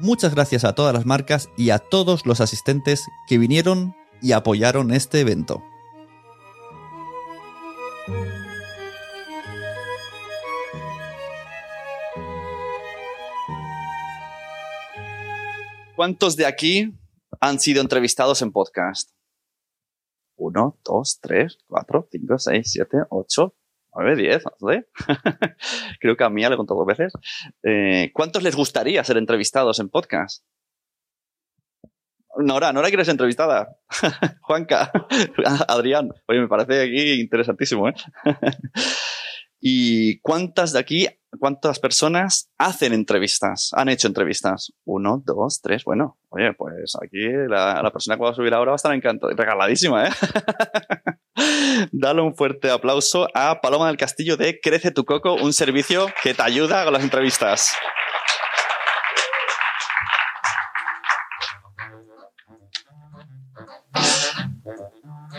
Muchas gracias a todas las marcas y a todos los asistentes que vinieron y apoyaron este evento. ¿Cuántos de aquí han sido entrevistados en podcast? Uno, dos, tres, cuatro, cinco, seis, siete, ocho, nueve, diez, once. Creo que a mí le he contado dos veces. Eh, ¿Cuántos les gustaría ser entrevistados en podcast? Nora, Nora, ¿quieres entrevistada? Juanca, Adrián. Oye, me parece aquí interesantísimo, ¿eh? ¿Y cuántas de aquí, cuántas personas hacen entrevistas? Han hecho entrevistas. Uno, dos, tres. Bueno, oye, pues aquí la, la persona que va a subir ahora va a estar encantada, regaladísima, ¿eh? Dale un fuerte aplauso a Paloma del Castillo de Crece tu Coco, un servicio que te ayuda con las entrevistas.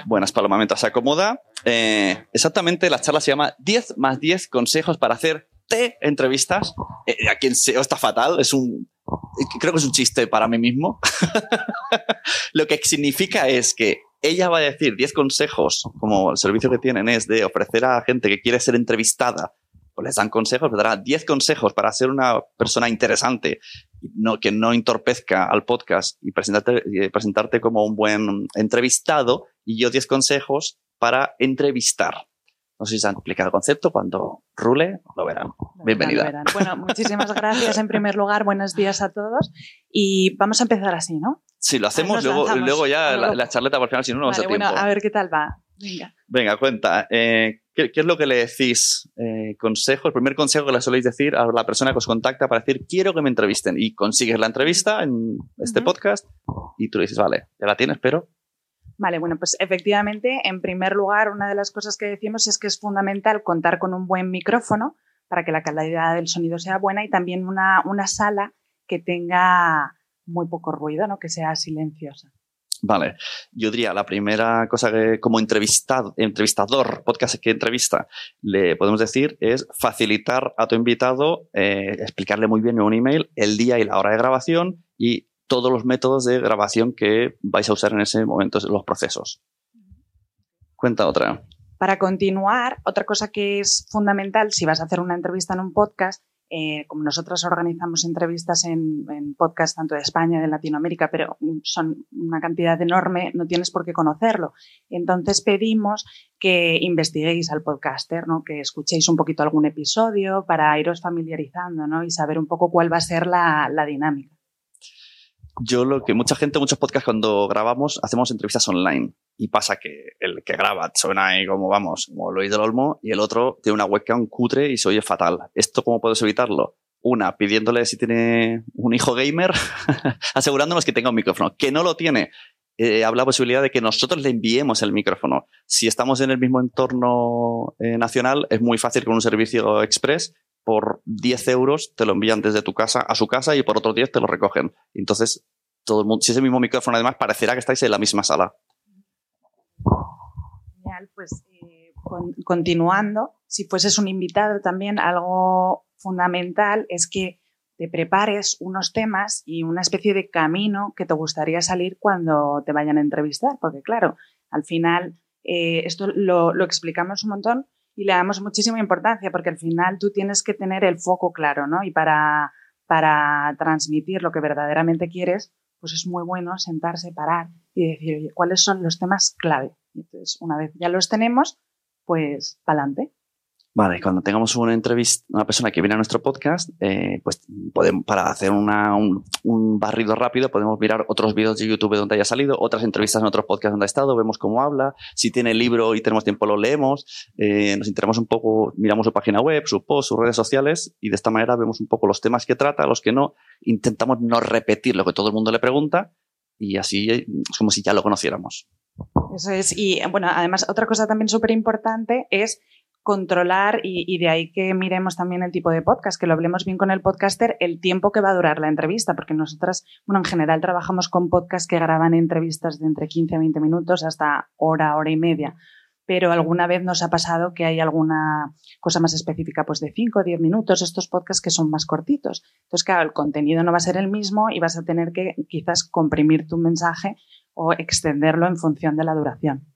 Buenas, Paloma, mientras se acomoda. Eh, exactamente, la charla se llama 10 más 10 consejos para hacer T entrevistas. Eh, a quien SEO está fatal, es un. Creo que es un chiste para mí mismo. Lo que significa es que ella va a decir 10 consejos, como el servicio que tienen es de ofrecer a gente que quiere ser entrevistada, pues les dan consejos, les dará 10 consejos para ser una persona interesante, no, que no entorpezca al podcast y presentarte, como un buen entrevistado, y yo 10 consejos para entrevistar. No sé si se han explicado el concepto. Cuando rule, lo verán. Bienvenida. Lo verán. Bueno, muchísimas gracias en primer lugar. Buenos días a todos. Y vamos a empezar así, ¿no? Sí, lo hacemos, Nos luego, lanzamos. luego ya la, Luego- la charleta por final, si no, no Vale, a bueno, tiempo. a ver qué tal va. Venga. Venga, cuenta. eh, ¿qué, qué es lo que le decís? Eh, consejo, el primer consejo que le soléis decir a la persona que os contacta para decir, quiero que me entrevisten. Y consigues la entrevista en este podcast y tú le dices, vale, ya la tienes, pero Vale, bueno, pues efectivamente, en primer lugar, una de las cosas que decimos es que es fundamental contar con un buen micrófono para que la calidad del sonido sea buena y también una, una sala que tenga muy poco ruido, ¿no? que sea silenciosa. Vale, yo diría la primera cosa que como entrevistado, entrevistador, podcast que entrevista, le podemos decir es facilitar a tu invitado, eh, explicarle muy bien en un email el día y la hora de grabación y todos los métodos de grabación que vais a usar en ese momento, los procesos. Cuenta otra. Para continuar, otra cosa que es fundamental si vas a hacer una entrevista en un podcast, eh, como nosotros organizamos entrevistas en, podcast tanto de España de Latinoamérica, pero son una cantidad enorme, no tienes por qué conocerlo. Entonces pedimos que investiguéis al podcaster, ¿no? que escuchéis un poquito algún episodio para iros familiarizando ¿no? y saber un poco cuál va a ser la dinámica. Yo lo que mucha gente, muchos podcasts cuando grabamos, hacemos entrevistas online. Y pasa que el que graba suena ahí como vamos, como Luis del Olmo, y el otro tiene una webcam cutre y se oye fatal. ¿Esto cómo puedes evitarlo? Una, pidiéndole si tiene un hijo gamer, asegurándonos que tenga un micrófono. Que no lo tiene. Eh, habla la posibilidad de que nosotros le enviemos el micrófono. Si estamos en el mismo entorno eh, nacional, es muy fácil con un servicio express. Por 10 euros te lo envían desde tu casa a su casa y por otros 10 te lo recogen. Entonces, todo el mundo, si es el mismo micrófono, además, parecerá que estáis en la misma sala. Genial, pues eh, con- continuando, si fueses un invitado también, algo fundamental es que te prepares unos temas y una especie de camino que te gustaría salir cuando te vayan a entrevistar, porque claro, al final eh, esto lo, lo explicamos un montón y le damos muchísima importancia, porque al final tú tienes que tener el foco claro, ¿no? Y para, para transmitir lo que verdaderamente quieres, pues es muy bueno sentarse, parar y decir, oye, ¿cuáles son los temas clave? Entonces, una vez ya los tenemos, pues pa'lante. Vale, cuando tengamos una entrevista, una persona que viene a nuestro podcast, eh, pues podemos, para hacer una, un, un, barrido rápido, podemos mirar otros vídeos de YouTube donde haya salido, otras entrevistas en otros podcasts donde ha estado, vemos cómo habla, si tiene libro y tenemos tiempo lo leemos, eh, nos enteramos un poco, miramos su página web, su post, sus redes sociales y de esta manera vemos un poco los temas que trata, los que no, intentamos no repetir lo que todo el mundo le pregunta y así es como si ya lo conociéramos. Eso es. Y bueno, además, otra cosa también súper importante es controlar y, de ahí que miremos también el tipo de podcast, que lo hablemos bien con el podcaster, el tiempo que va a durar la entrevista, porque nosotras, bueno, en general trabajamos con podcasts que graban entrevistas de entre 15 a 20 minutos hasta hora, hora y media, pero alguna vez nos ha pasado que hay alguna cosa más específica, pues de 5 o 10 minutos, estos podcasts que son más cortitos. Entonces, claro, el contenido no va a ser el mismo y vas a tener que quizás comprimir tu mensaje o extenderlo en función de la duración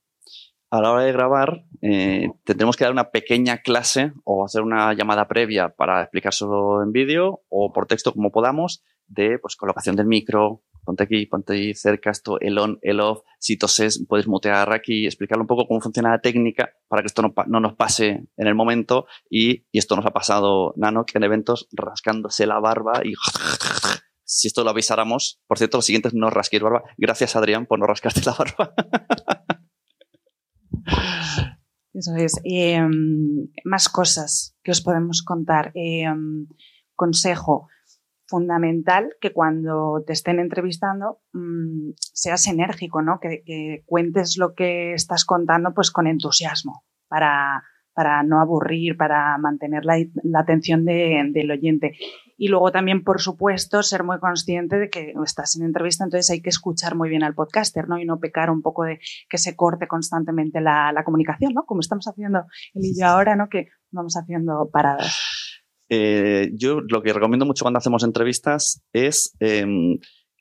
a la hora de grabar eh, tendremos que dar una pequeña clase o hacer una llamada previa para explicárselo en vídeo o por texto como podamos de pues, colocación del micro, ponte aquí, ponte ahí cerca, esto, el on, el off, si toses puedes mutear aquí, explicarle un poco cómo funciona la técnica para que esto no, no nos pase en el momento y, y, esto nos ha pasado, Nano, que en eventos rascándose la barba y si esto lo avisáramos, por cierto, los siguientes no rasquéis barba. Gracias, Adrián, por no rascarte la barba. Eso es. Eh, más cosas que os podemos contar. Eh, consejo fundamental que cuando te estén entrevistando mmm, seas enérgico, ¿no? Que, que, cuentes lo que estás contando pues con entusiasmo para, para no aburrir, para mantener la, la atención de, del oyente. Y luego también, por supuesto, ser muy consciente de que estás en entrevista, entonces hay que escuchar muy bien al podcaster, ¿no? Y no pecar un poco de que se corte constantemente la, la comunicación, ¿no? Como estamos haciendo él y yo ahora, ¿no? Que vamos haciendo paradas. Eh, yo lo que recomiendo mucho cuando hacemos entrevistas es, eh,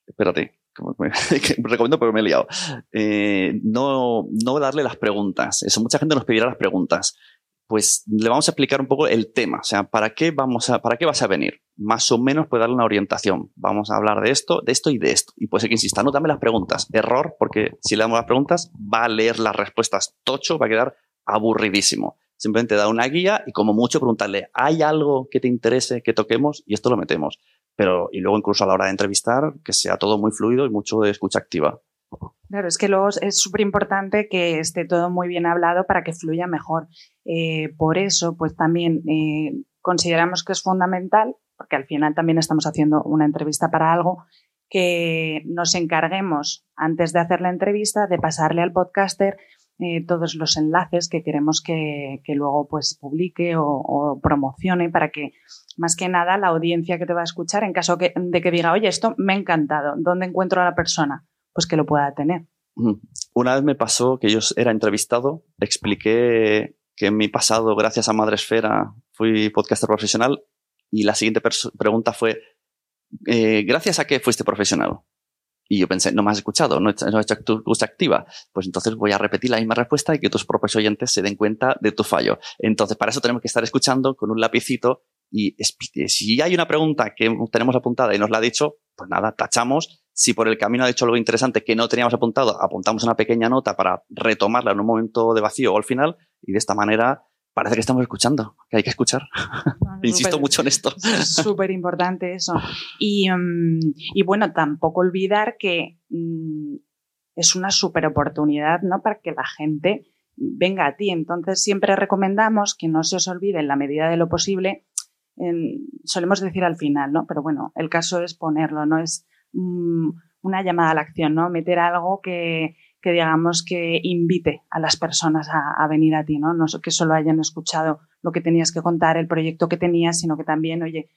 espérate, recomiendo porque me he liado, eh, no, no darle las preguntas. Eso, mucha gente nos pedirá las preguntas pues le vamos a explicar un poco el tema, o sea, ¿para qué vamos a, para qué vas a venir? Más o menos puede darle una orientación. Vamos a hablar de esto, de esto y de esto. Y puede ser que insista, no dame las preguntas. Error, porque si le damos las preguntas, va a leer las respuestas tocho, va a quedar aburridísimo. Simplemente da una guía y como mucho preguntarle, ¿hay algo que te interese que toquemos? Y esto lo metemos. Pero, y luego incluso a la hora de entrevistar, que sea todo muy fluido y mucho de escucha activa. Claro, es que luego es súper importante que esté todo muy bien hablado para que fluya mejor. Eh, por eso, pues también eh, consideramos que es fundamental, porque al final también estamos haciendo una entrevista para algo, que nos encarguemos antes de hacer la entrevista de pasarle al podcaster eh, todos los enlaces que queremos que, luego pues publique o, o, promocione para que más que nada la audiencia que te va a escuchar, en caso que, de que diga, oye, esto me ha encantado, ¿dónde encuentro a la persona? Pues que lo pueda tener. Una vez me pasó que yo era entrevistado, expliqué que en mi pasado, gracias a Madresfera, fui podcaster profesional y la siguiente pregunta fue, eh, ¿gracias a qué fuiste profesional? Y yo pensé, no me has escuchado, no, he hecho tu escucha activa. Pues entonces voy a repetir la misma respuesta y que tus propios oyentes se den cuenta de tu fallo. Entonces, para eso tenemos que estar escuchando con un lapicito y si hay una pregunta que tenemos apuntada y nos la ha dicho, pues nada, tachamos. Si por el camino ha dicho algo interesante que no teníamos apuntado, apuntamos una pequeña nota para retomarla en un momento de vacío o al final y de esta manera parece que estamos escuchando, que hay que escuchar. Ah, Insisto super, mucho en esto. Súper importante eso. Y, um, y, bueno, tampoco olvidar que um, es una súper oportunidad ¿no? para que la gente venga a ti. Entonces siempre recomendamos que no se os olvide en la medida de lo posible en, solemos decir al final, ¿no? Pero bueno, el caso es ponerlo, ¿no? Es mm, una llamada a la acción, ¿no? Meter algo que, que digamos que invite a las personas a, venir a ti, ¿no? No que solo hayan escuchado lo que tenías que contar, el proyecto que tenías, sino que también, oye,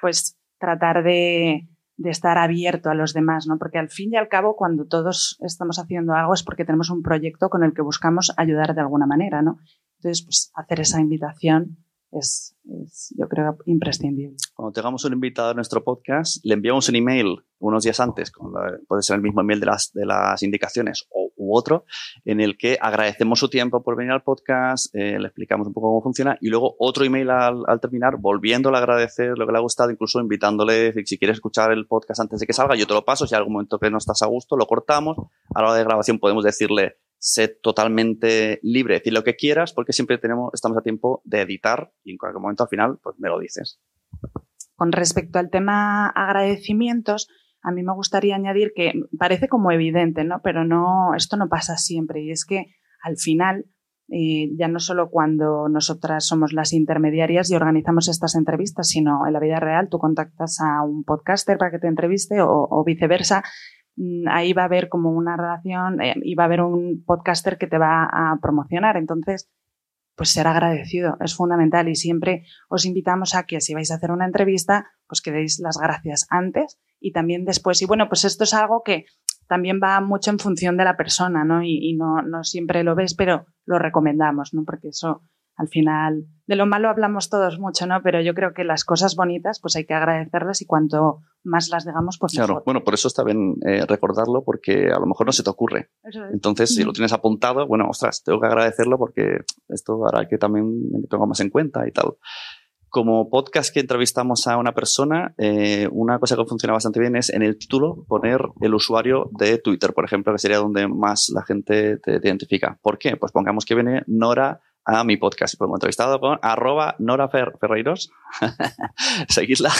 pues tratar de, de estar abierto a los demás, ¿no? Porque al fin y al cabo, cuando todos estamos haciendo algo es porque tenemos un proyecto con el que buscamos ayudar de alguna manera, ¿no? Entonces, pues hacer esa invitación es, es, yo creo, imprescindible. Cuando tengamos un invitado a nuestro podcast, le enviamos un email unos días antes, con puede ser el mismo email de las, de las indicaciones o, u otro, en el que agradecemos su tiempo por venir al podcast, eh, le explicamos un poco cómo funciona y luego otro email al, al, terminar, volviéndole a agradecer lo que le ha gustado, incluso invitándole, si quieres escuchar el podcast antes de que salga, yo te lo paso, si hay algún momento que no estás a gusto, lo cortamos, a la hora de grabación podemos decirle, sé totalmente libre de decir lo que quieras porque siempre tenemos, estamos a tiempo de editar y en cualquier momento al final pues me lo dices. Con respecto al tema agradecimientos, a mí me gustaría añadir que parece como evidente, ¿no? Pero no, esto no pasa siempre. Y es que al final, eh, ya no solo cuando nosotras somos las intermediarias y organizamos estas entrevistas, sino en la vida real tú contactas a un podcaster para que te entreviste o, viceversa. Mm, ahí va a haber como una relación eh, y va a haber un podcaster que te va a promocionar. Entonces, pues ser agradecido es fundamental y siempre os invitamos a que si vais a hacer una entrevista, pues que deis las gracias antes y también después. Y bueno, pues esto es algo que también va mucho en función de la persona, ¿no? Y, no, no siempre lo ves, pero lo recomendamos, ¿no? Porque eso al final, de lo malo hablamos todos mucho, ¿no? Pero yo creo que las cosas bonitas, pues hay que agradecerlas y cuanto más las digamos, pues claro. Bueno, por eso está bien eh, recordarlo porque a lo mejor no se te ocurre. Entonces, si lo tienes apuntado, bueno, ostras, tengo que agradecerlo porque esto hará que también me tenga más en cuenta y tal. Como podcast que entrevistamos a una persona, eh, una cosa que funciona bastante bien es en el título poner el usuario de Twitter, por ejemplo, que sería donde más la gente te, te identifica. ¿Por qué? Pues pongamos que viene Nora a mi podcast. Pues hemos entrevistado con arroba Nora Ferreiros. Seguidla.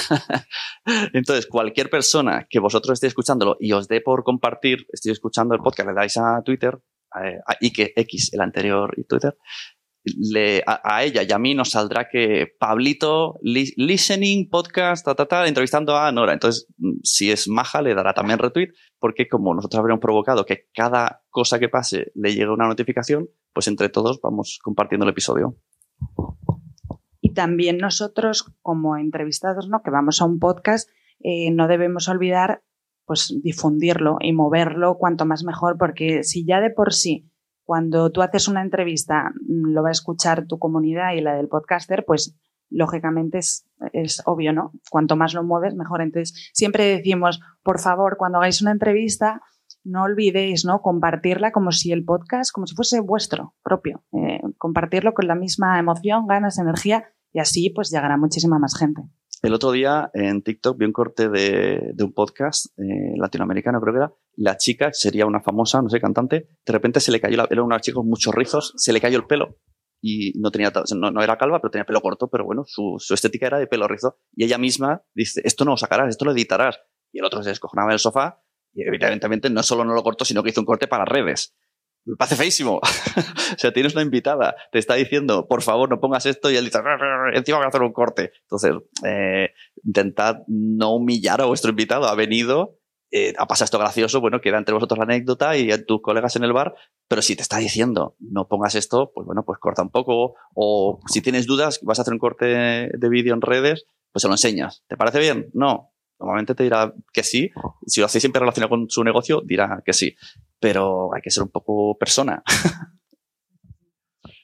Entonces, cualquier persona que vosotros estéis escuchándolo y os dé por compartir, estéis escuchando el podcast, le dais a Twitter, a, y X, el anterior y Twitter, le, a, ella y a mí nos saldrá que Pablito listening podcast, ta, ta, ta, entrevistando a Nora. Entonces, mm, si es maja, le dará también retweet, porque como nosotros habríamos provocado que cada cosa que pase le llegue una notificación, pues entre todos vamos compartiendo el episodio. Y también nosotros, como entrevistados, ¿no? que vamos a un podcast, eh, no debemos olvidar pues difundirlo y moverlo cuanto más mejor, porque si ya de por sí cuando tú haces una entrevista, mm, lo va a escuchar tu comunidad y la del podcaster, pues lógicamente es, es, obvio, ¿no? Cuanto más lo mueves, mejor. Entonces, siempre decimos, por favor, cuando hagáis una entrevista, no olvidéis, ¿no? Compartirla como si el podcast, como si fuese vuestro propio. Eh, compartirlo con la misma emoción, ganas, energía, y así pues llegará muchísima más gente. El otro día en TikTok vi un corte de, un podcast eh, latinoamericano, creo que era. La chica sería una famosa, no sé, cantante. De repente se le cayó, la, era una chica con muchos rizos, se le cayó el pelo y no tenía, no, era calva, pero tenía pelo corto, pero bueno, su, su, estética era de pelo rizo. Y ella misma dice, esto no lo sacarás, esto lo editarás. Y el otro se descojonaba del sofá y evidentemente no solo no lo cortó, sino que hizo un corte para redes me parece feísimo. o sea, tienes una invitada, te está diciendo, por favor, no pongas esto, y él dice, encima voy a hacer un corte. Entonces, eh, intentad no humillar a vuestro invitado. Ha venido, eh, ha pasado esto gracioso, bueno, queda entre vosotros la anécdota y tus colegas en el bar, pero si te está diciendo, no pongas esto, pues bueno, pues corta un poco. O si tienes dudas, vas a hacer un corte de vídeo en redes, pues se lo enseñas. ¿Te parece bien? No. Normalmente te dirá que sí. Si lo hacéis siempre relacionado con su negocio, dirá que sí. Pero hay que ser un poco persona.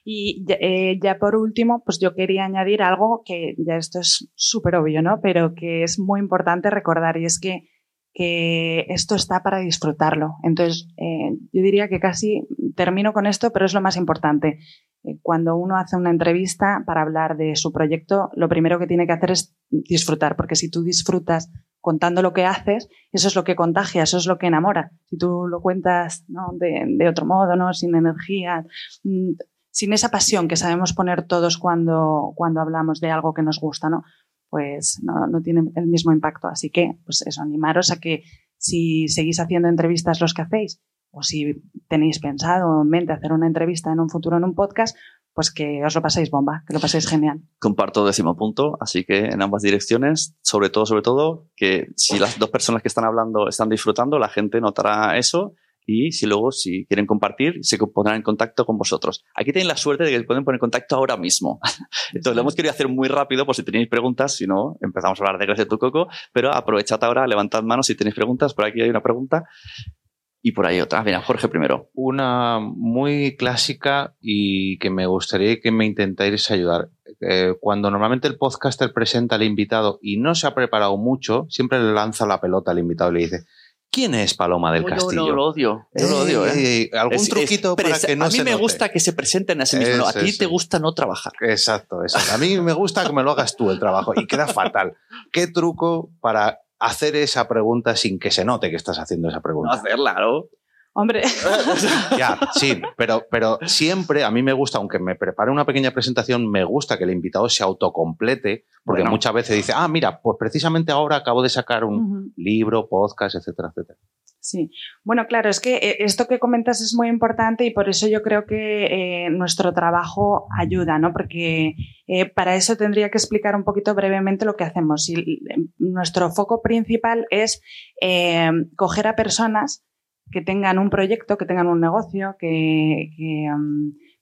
Y eh, ya por último, pues yo quería añadir algo que ya esto es súper obvio, ¿no? Pero que es muy importante recordar y es que, que esto está para disfrutarlo. Entonces, eh, yo diría que casi termino con esto, pero es lo más importante. Eh, cuando uno hace una entrevista para hablar de su proyecto, lo primero que tiene que hacer es disfrutar, porque si tú disfrutas contando lo que haces, eso es lo que contagia, eso es lo que enamora. Si tú lo cuentas de, otro modo, ¿no? sin energía, mm, sin esa pasión que sabemos poner todos cuando, cuando hablamos de algo que nos gusta, ¿no? Pues no, no tiene el mismo impacto. Así que, pues eso, animaros a que si seguís haciendo entrevistas los que hacéis, o si tenéis pensado en mente hacer una entrevista en un futuro en un podcast, pues que os lo paséis bomba, que lo paséis genial. Comparto décimo punto, así que en ambas direcciones, sobre todo, sobre todo, que si las dos personas que están hablando están disfrutando, la gente notará eso y si luego, si quieren compartir, se pondrán en contacto con vosotros. Aquí tienen la suerte de que se pueden poner en contacto ahora mismo. Entonces, lo hemos querido hacer muy rápido por si tenéis preguntas, si no, empezamos a hablar de Grecia tu Coco, pero aprovechad ahora, levantad manos si tenéis preguntas, por aquí hay una pregunta y por ahí otra. Mira, Jorge primero. Una muy clásica y que me gustaría que me intentáis ayudar. Eh, cuando normalmente el podcaster presenta al invitado y no se ha preparado mucho, siempre le lanza la pelota al invitado y le dice, ¿Quién es Paloma del Castillo? Yo, lo odio. Yo lo odio, ¿eh? ¿Algún truquito para que no A mí me gusta que se presenten a sí mismo. a ti te gusta no trabajar. Exacto, exacto. A mí me gusta que me lo hagas tú el trabajo y queda fatal. ¿Qué truco para hacer esa pregunta sin que se note que estás haciendo esa pregunta. hacerla, ¿no? Hombre. ya, sí, pero, pero siempre a mí me gusta, aunque me prepare una pequeña presentación, me gusta que el invitado se autocomplete, porque Bueno. muchas veces dice, ah, mira, pues precisamente ahora acabo de sacar un libro, podcast, etcétera, etcétera. Sí, bueno, claro, es que eh, esto que comentas es muy importante y por eso yo creo que eh, nuestro trabajo ayuda, ¿no? Porque eh, para eso tendría que explicar un poquito brevemente lo que hacemos. Y nuestro foco principal es eh, coger a personas que tengan un proyecto, que tengan un negocio, que, que,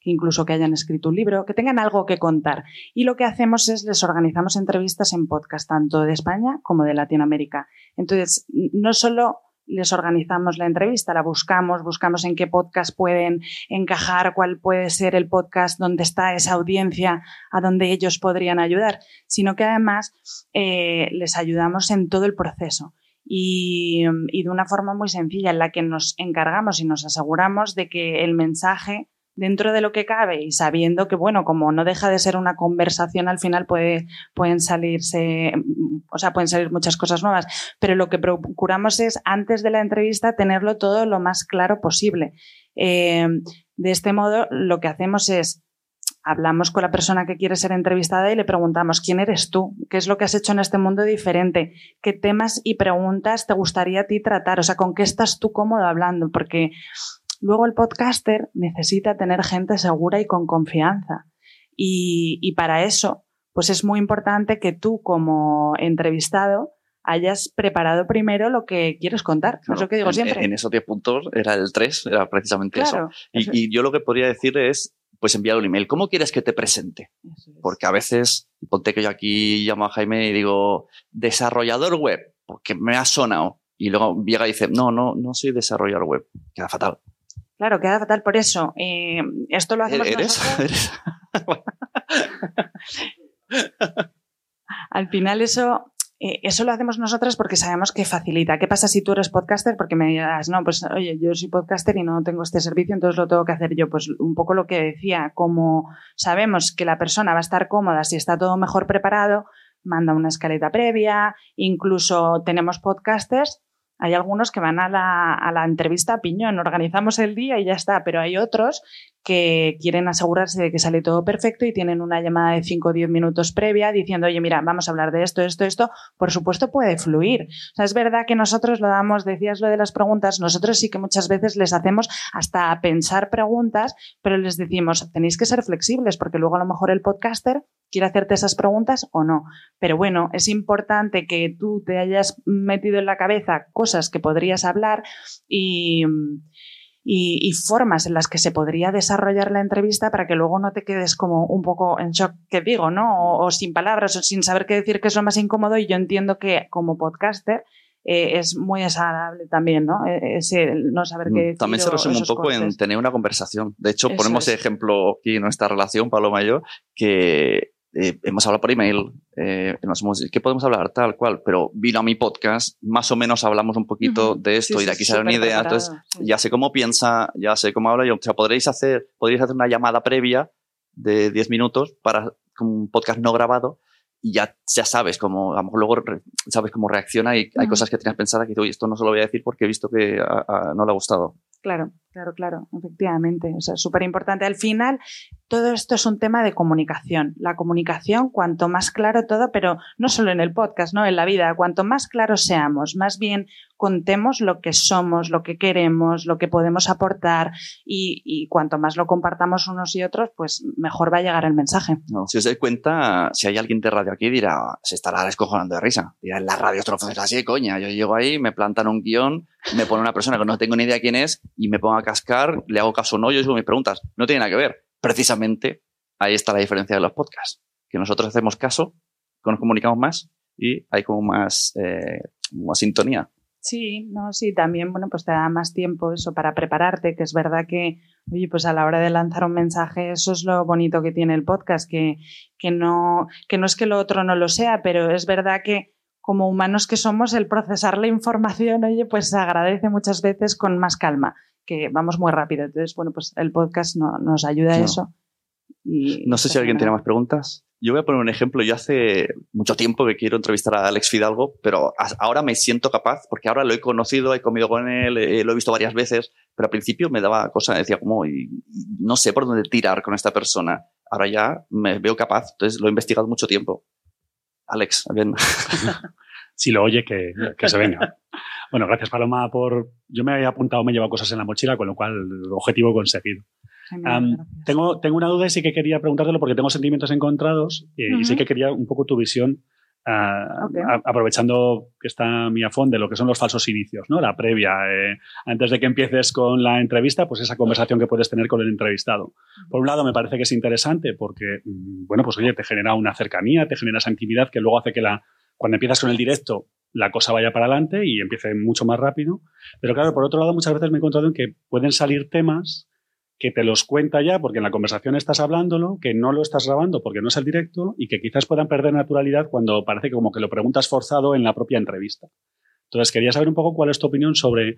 incluso que hayan escrito un libro, que tengan algo que contar. Y lo que hacemos es les organizamos entrevistas en podcast, tanto de España como de Latinoamérica. Entonces, no solo les organizamos la entrevista, la buscamos, buscamos en qué podcast pueden encajar, cuál puede ser el podcast donde está esa audiencia a donde ellos podrían ayudar, sino que además eh, les ayudamos en todo el proceso. Y, y de una forma muy sencilla en la que nos encargamos y nos aseguramos de que el mensaje dentro de lo que cabe y sabiendo que, bueno, como no deja de ser una conversación, al final puede, pueden salirse, o sea, pueden salir muchas cosas nuevas, pero lo que procuramos es, antes de la entrevista, tenerlo todo lo más claro posible. Eh, de este modo, lo que hacemos es, hablamos con la persona que quiere ser entrevistada y le preguntamos, ¿quién eres tú? ¿Qué es lo que has hecho en este mundo diferente? ¿Qué temas y preguntas te gustaría a ti tratar? O sea, ¿con qué estás tú cómodo hablando? Porque Luego el podcaster necesita tener gente segura y con confianza. Y, y, para eso, pues es muy importante que tú como entrevistado hayas preparado primero lo que quieres contar. Claro, es lo que digo en, siempre. En esos 10 puntos era el 3, era precisamente claro, eso. Y, y, yo lo que podría decir es, pues enviar un email. ¿Cómo quieres que te presente? Porque a veces, ponte que yo aquí llamo a Jaime y digo, desarrollador web, porque me ha sonado. Y luego llega y dice, no, no, no soy desarrollador web. Queda fatal. Claro, queda fatal por eso. Eh, esto lo hacemos ¿Eres? nosotros. Al final eso, eh, eso lo hacemos nosotros porque sabemos que facilita. ¿Qué pasa si tú eres podcaster? Porque me dirás, no, pues oye, yo soy podcaster y no tengo este servicio, entonces lo tengo que hacer yo. Pues un poco lo que decía, como sabemos que la persona va a estar cómoda si está todo mejor preparado, manda una escaleta previa, incluso tenemos podcasters hay algunos que van a la, a la, entrevista a piñón, organizamos el día y ya está, pero hay otros que quieren asegurarse de que sale todo perfecto y tienen una llamada de 5 o 10 minutos previa diciendo, oye, mira, vamos a hablar de esto, esto, esto. Por supuesto puede fluir. O sea, es verdad que nosotros lo damos, decías lo de las preguntas, nosotros sí que muchas veces les hacemos hasta pensar preguntas, pero les decimos, tenéis que ser flexibles porque luego a lo mejor el podcaster quiere hacerte esas preguntas o no. Pero bueno, es importante que tú te hayas metido en la cabeza cosas que podrías hablar y, y, y, formas en las que se podría desarrollar la entrevista para que luego no te quedes como un poco en shock, que digo, ¿no? O, o sin palabras o sin saber qué decir, que es lo más incómodo. Y yo entiendo que como podcaster eh, es muy desagradable también, ¿no? Ese no saber qué decir. También se resume un poco cortes. en tener una conversación. De hecho, Eso ponemos es. ejemplo aquí en nuestra relación, Pablo Mayor, que eh, hemos hablado por email, eh, nos hemos dicho, ¿qué podemos hablar? Tal cual, pero vino a mi podcast, más o menos hablamos un poquito Ujú. de esto Sí, y de sí, aquí sale una idea. preparado, Entonces, ya sé cómo piensa, ya sé cómo habla. Yo, o sea, podréis hacer, podréis hacer una llamada previa de 10 minutos para un podcast no grabado y ya, ya sabes cómo, a lo mejor luego re- sabes cómo reacciona y hay Ujú. cosas que tenías pensadas que dices, oye, esto no se lo voy a decir porque he visto que a- a- no le ha gustado. Claro, claro, claro, efectivamente. O sea, súper importante. Al final, todo esto es un tema de comunicación. La comunicación, cuanto más claro todo, pero no solo en el podcast, ¿no? En la vida, cuanto más claros seamos, más bien contemos lo que somos, lo que queremos, lo que podemos aportar y, cuanto más lo compartamos unos y otros, pues mejor va a llegar el mensaje. Si os dais cuenta, si hay alguien de radio aquí, dirá, se estará descojonando de risa. Dirá, en la radio esto funciona así, coña. Yo llego ahí, me plantan un guion, me pone una persona que no tengo ni idea quién es y me pongo a cascar, le hago caso o no, yo digo mis preguntas. No tiene nada que ver. Precisamente ahí está la diferencia de los podcasts. Que nosotros hacemos caso, que nos comunicamos más y hay como más, eh, más sintonía. Sí, no, sí, también, bueno, pues te da más tiempo eso para prepararte, que es verdad que, oye, pues a la hora de lanzar un mensaje, eso es lo bonito que tiene el podcast, que, que no, que no es que lo otro no lo sea, pero es verdad que como humanos que somos, el procesar la información, oye, pues se agradece muchas veces con más calma, que vamos muy rápido. Entonces, bueno, pues el podcast no, nos ayuda a eso. y No sé si alguien tiene más preguntas. Yo voy a poner un ejemplo. Yo hace mucho tiempo que quiero entrevistar a Alex Fidalgo, pero ahora me siento capaz, porque ahora lo he conocido, he comido con él, eh, lo he visto varias veces, pero al principio me daba cosa, decía como, y- y no sé por dónde tirar con esta persona. Ahora ya me veo capaz, entonces lo he investigado mucho tiempo. Alex, ven. Si lo oye, que, que se venga. Bueno, gracias Paloma por... Yo me había apuntado, me he llevado cosas en la mochila, con lo cual objetivo conseguido. Gracias. tengo, tengo una duda y sí que quería preguntártelo porque tengo sentimientos encontrados eh, y sí que quería un poco tu visión, ah, Ok. a- aprovechando que está mi afón de lo que son los falsos inicios, ¿no? La previa, eh, antes de que empieces con la entrevista, pues esa conversación que puedes tener con el entrevistado. Por un lado, me parece que es interesante porque, mm, bueno, pues oye, te genera una cercanía, te genera esa intimidad que luego hace que la, cuando empiezas con el directo, la cosa vaya para adelante y empiece mucho más rápido. Pero claro, por otro lado, muchas veces me he encontrado en que pueden salir temas que te los cuenta ya porque en la conversación estás hablándolo, que no lo estás grabando porque no es el directo y que quizás puedan perder naturalidad cuando parece que como que lo preguntas forzado en la propia entrevista. Entonces, quería saber un poco cuál es tu opinión sobre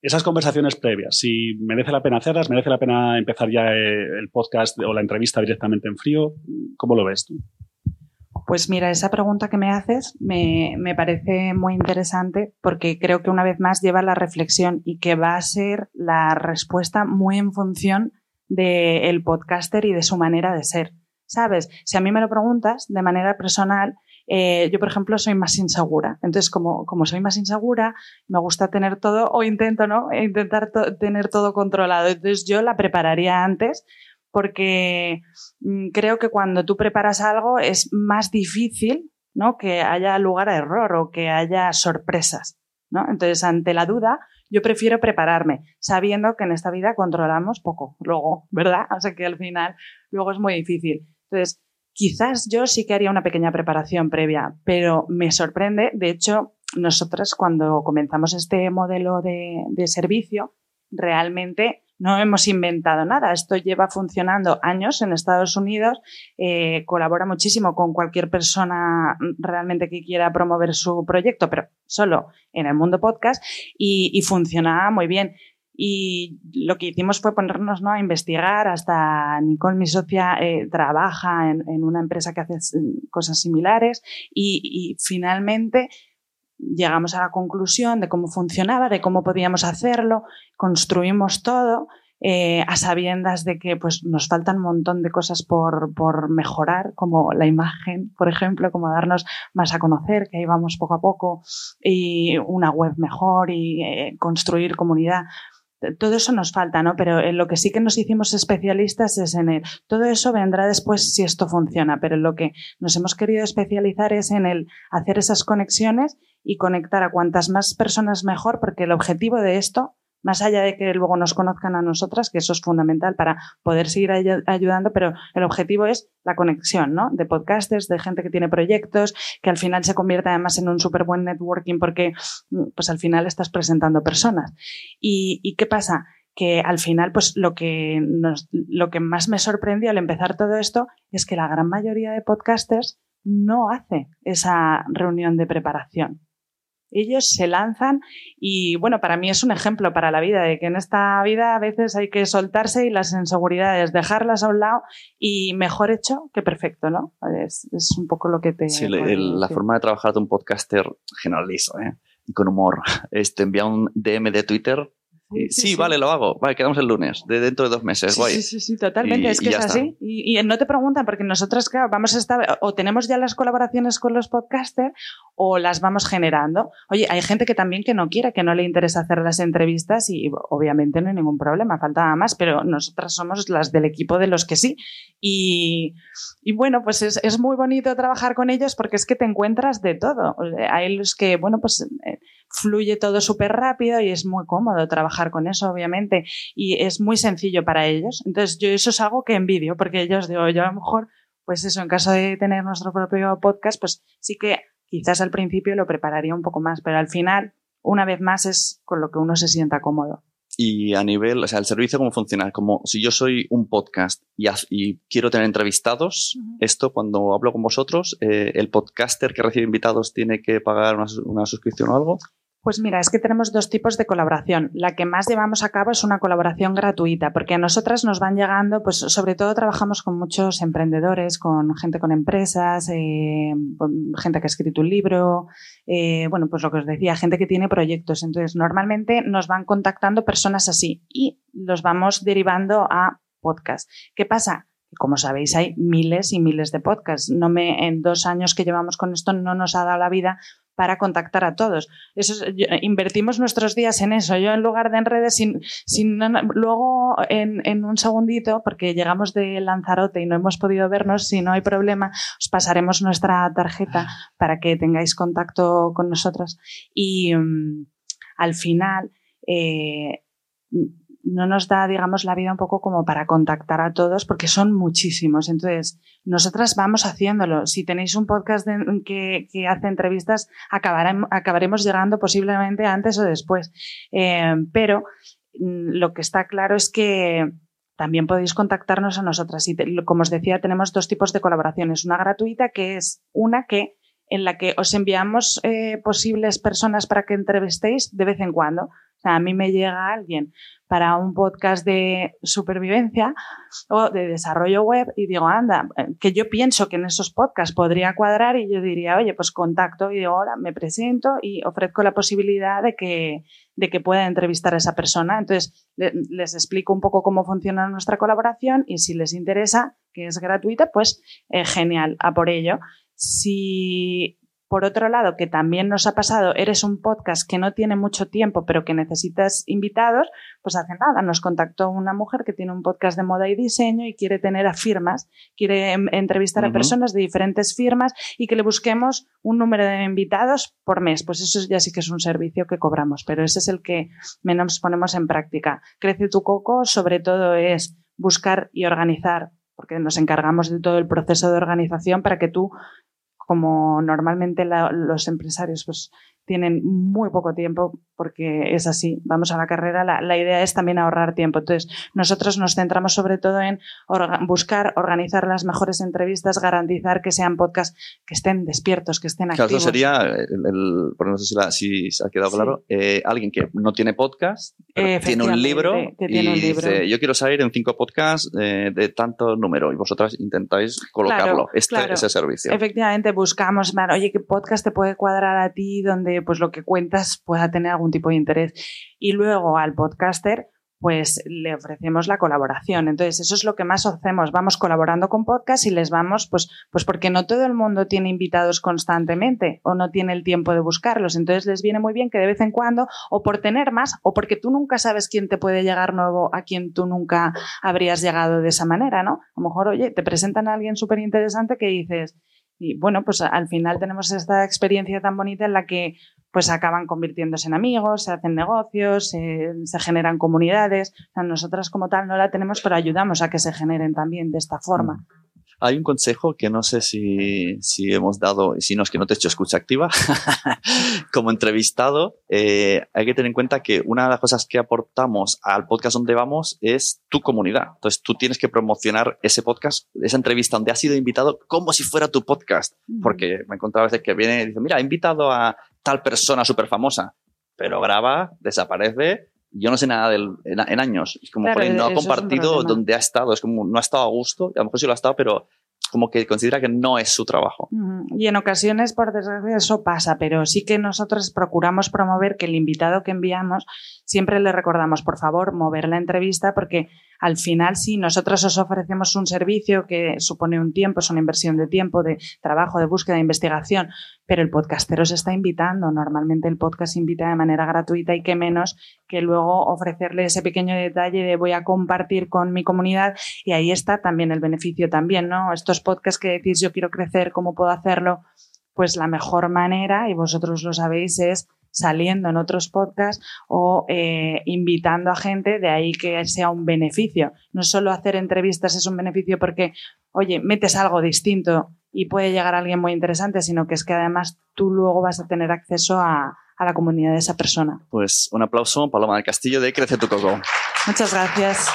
esas conversaciones previas. Si merece la pena hacerlas, merece la pena empezar ya eh, el podcast o la entrevista directamente en frío. ¿Cómo lo ves tú? Pues mira, esa pregunta que me haces me, me parece muy interesante porque creo que una vez más lleva la reflexión y que va a ser la respuesta muy en función del podcaster y de su manera de ser. ¿Sabes? Si a mí me lo preguntas de manera personal, eh, yo, por ejemplo, soy más insegura. Entonces, como, como soy más insegura, me gusta tener todo, o intento, ¿no? E Intentar tener todo controlado. Entonces, yo la prepararía antes porque mm, creo que cuando tú preparas algo es más difícil, ¿no? Que haya lugar a error o que haya sorpresas, ¿no? Entonces, ante la duda, yo prefiero prepararme, sabiendo que en esta vida controlamos poco, luego, ¿verdad? O sea que al final, luego es muy difícil. Entonces, quizás yo sí que haría una pequeña preparación previa, pero me sorprende, de hecho, nosotras cuando comenzamos este modelo de, de servicio, realmente no hemos inventado nada. Esto lleva funcionando años en Estados Unidos, eh, colabora muchísimo con cualquier persona realmente que quiera promover su proyecto, pero solo en el mundo podcast y, y funciona muy bien. Y lo que hicimos fue ponernos ¿no? a investigar. Hasta Nicole, mi socia, eh, trabaja en, una empresa que hace cosas similares y finalmente llegamos a la conclusión de cómo funcionaba, de cómo podíamos hacerlo, construimos todo eh, a sabiendas de que pues, nos faltan un montón de cosas por, por, mejorar, como la imagen, por ejemplo, como darnos más a conocer, que ahí vamos poco a poco, y una web mejor y eh, construir comunidad. Todo eso nos falta, ¿no? Pero en lo que sí que nos hicimos especialistas es en el. Todo eso vendrá después si esto funciona, pero en lo que nos hemos querido especializar es en el hacer esas conexiones y conectar a cuantas más personas mejor, porque el objetivo de esto, más allá de que luego nos conozcan a nosotras, que eso es fundamental para poder seguir ay ayudando, pero el objetivo es la conexión, ¿no? De podcasters, de gente que tiene proyectos, que al final se convierte además en un súper buen networking porque, pues al final estás presentando personas. ¿Y, y qué pasa? que al final, pues lo que, nos, lo que más me sorprendió al empezar todo esto es que la gran mayoría de podcasters no hace esa reunión de preparación ellos se lanzan y bueno, para mí es un ejemplo para la vida, de que en esta vida a veces hay que soltarse y las inseguridades, dejarlas a un lado y mejor hecho que perfecto, ¿no? Es, es un poco lo que te... Sí, el, la forma de trabajar de un podcaster generalizo, ¿eh? Y con humor. Este, envía un DM de Twitter Sí, sí, sí, vale, lo hago. Vale, quedamos el lunes, de dentro de dos meses. Sí, guay. sí, sí, sí, totalmente. Y, es que es así. Y, y, no te preguntan, porque nosotros, claro, vamos a estar, o tenemos ya las colaboraciones con los podcasters, o las vamos generando. Oye, hay gente que también que no quiere, que no le interesa hacer las entrevistas, y obviamente no hay ningún problema, faltaba más, pero nosotras somos las del equipo de los que sí. Y, y bueno, pues es, es, muy bonito trabajar con ellos porque es que te encuentras de todo. Hay los que, bueno, pues eh, fluye todo súper rápido y es muy cómodo trabajar con eso, obviamente, y es muy sencillo para ellos. Entonces, yo eso es algo que envidio, porque ellos digo, yo a lo mejor, pues eso, en caso de tener nuestro propio podcast, pues sí que quizás al principio lo prepararía un poco más, pero al final, una vez más, es con lo que uno se sienta cómodo. Y a nivel, o sea, el servicio, ¿cómo funciona? Como si yo soy un podcast y, y quiero tener entrevistados, uh -huh. esto cuando hablo con vosotros, eh, ¿el podcaster que recibe invitados tiene que pagar una, una suscripción o algo? Pues mira, es que tenemos dos tipos de colaboración. La que más llevamos a cabo es una colaboración gratuita, porque a nosotras nos van llegando, pues sobre todo trabajamos con muchos emprendedores, con gente con empresas, eh, gente que ha escrito un libro, eh, bueno, pues lo que os decía, gente que tiene proyectos. Entonces, normalmente nos van contactando personas así y los vamos derivando a podcast. ¿Qué pasa? como sabéis, hay miles y miles de podcasts. No me, en dos años que llevamos con esto no nos ha dado la vida para contactar a todos. Eso invertimos nuestros días en eso. Yo en lugar de en redes, sin, sin luego en, en, un segundito, porque llegamos de Lanzarote y no hemos podido vernos, si no hay problema, os pasaremos nuestra tarjeta para que tengáis contacto con nosotros. Y um, al final, eh, no nos da, digamos, la vida un poco como para contactar a todos, porque son muchísimos. Entonces, nosotras vamos haciéndolo. Si tenéis un podcast que, hace entrevistas, acabaremos llegando posiblemente antes o después. Eh, pero mm, lo que está claro es que también podéis contactarnos a nosotras. Y como os decía, tenemos dos tipos de colaboraciones. Una gratuita, que es una que en la que os enviamos eh, posibles personas para que entrevistéis de vez en cuando. O sea, a mí me llega alguien para un podcast de supervivencia o de desarrollo web y digo, anda, que yo pienso que en esos podcasts podría cuadrar y yo diría, oye, pues contacto y digo, hola, me presento y ofrezco la posibilidad de que, de que pueda entrevistar a esa persona. Entonces, les explico un poco cómo funciona nuestra colaboración y si les interesa, que es gratuita, pues eh, genial, a por ello. Si por otro lado, que también nos ha pasado, eres un podcast que no tiene mucho tiempo, pero que necesitas invitados, pues hace nada, nos contactó una mujer que tiene un podcast de moda y diseño y quiere tener a firmas, quiere em, entrevistar a personas de diferentes firmas y que le busquemos un número de invitados por mes. Pues eso ya sí que es un servicio que cobramos, pero ese es el que menos ponemos en práctica. Crece tu coco, sobre todo es buscar y organizar porque nos encargamos de todo el proceso de organización para que tú como normalmente los empresarios pues tienen muy poco tiempo porque es así, vamos a la carrera, la, idea es también ahorrar tiempo. Entonces, nosotros nos centramos sobre todo en buscar, organizar las mejores entrevistas, garantizar que sean podcasts que estén despiertos, que estén activos. Claro, sería, el, por no sé si, se ha quedado claro, eh, alguien que no tiene podcast, tiene un libro y dice, yo quiero salir en cinco podcasts eh, de tanto número y vosotras intentáis colocarlo, este, ese servicio. Efectivamente, buscamos, oye, ¿qué podcast te puede cuadrar a ti donde pues lo que cuentas pueda tener algún tipo de interés. Y luego al podcaster pues le ofrecemos la colaboración. Entonces, eso es lo que más hacemos. Vamos colaborando con podcast y les vamos, pues, pues porque no todo el mundo tiene invitados constantemente o no tiene el tiempo de buscarlos. Entonces, les viene muy bien que de vez en cuando, o por tener más, o porque tú nunca sabes quién te puede llegar nuevo a quien tú nunca habrías llegado de esa manera, ¿no? A lo mejor, oye, te presentan a alguien súper interesante que dices, y bueno, pues al final tenemos esta experiencia tan bonita en la que pues acaban convirtiéndose en amigos, se hacen negocios, se generan comunidades. nosotras como tal no la tenemos, pero ayudamos a que se generen también de esta forma. Mm. Hay un consejo que no sé si, si hemos dado, y si no es que no te he hecho escucha activa, como entrevistado, eh, hay que tener en cuenta que una de las cosas que aportamos al podcast donde vamos es tu comunidad. Entonces tú tienes que promocionar ese podcast, esa entrevista donde has sido invitado como si fuera tu podcast. Porque me he encontrado a veces que viene y dice, mira, he invitado a tal persona súper famosa, pero graba, desaparece yo no sé nada del, en, años. Es como no ha compartido donde ha estado, es como no ha estado a gusto, a lo mejor sí lo ha estado, pero como que considera que no es su trabajo. Y en ocasiones, por desgracia, eso pasa, pero sí que nosotros procuramos promover que el invitado que enviamos siempre le recordamos, por favor, mover la entrevista, porque al final, sí, nosotros os ofrecemos un servicio que supone un tiempo, es una inversión de tiempo, de trabajo, de búsqueda, de investigación, pero el podcastero se está invitando. Normalmente el podcast invita de manera gratuita y qué menos que luego ofrecerle ese pequeño detalle de voy a compartir con mi comunidad y ahí está también el beneficio también, ¿no? Estos podcasts que decís yo quiero crecer, ¿cómo puedo hacerlo? Pues la mejor manera, y vosotros lo sabéis, es saliendo en otros podcasts o eh, invitando a gente, de ahí que sea un beneficio. No solo hacer entrevistas es un beneficio porque, oye, metes algo distinto y puede llegar a alguien muy interesante, sino que es que además tú luego vas a tener acceso a, a la comunidad de esa persona. Pues un aplauso, Paloma del Castillo de Crece tu Coco. Muchas gracias.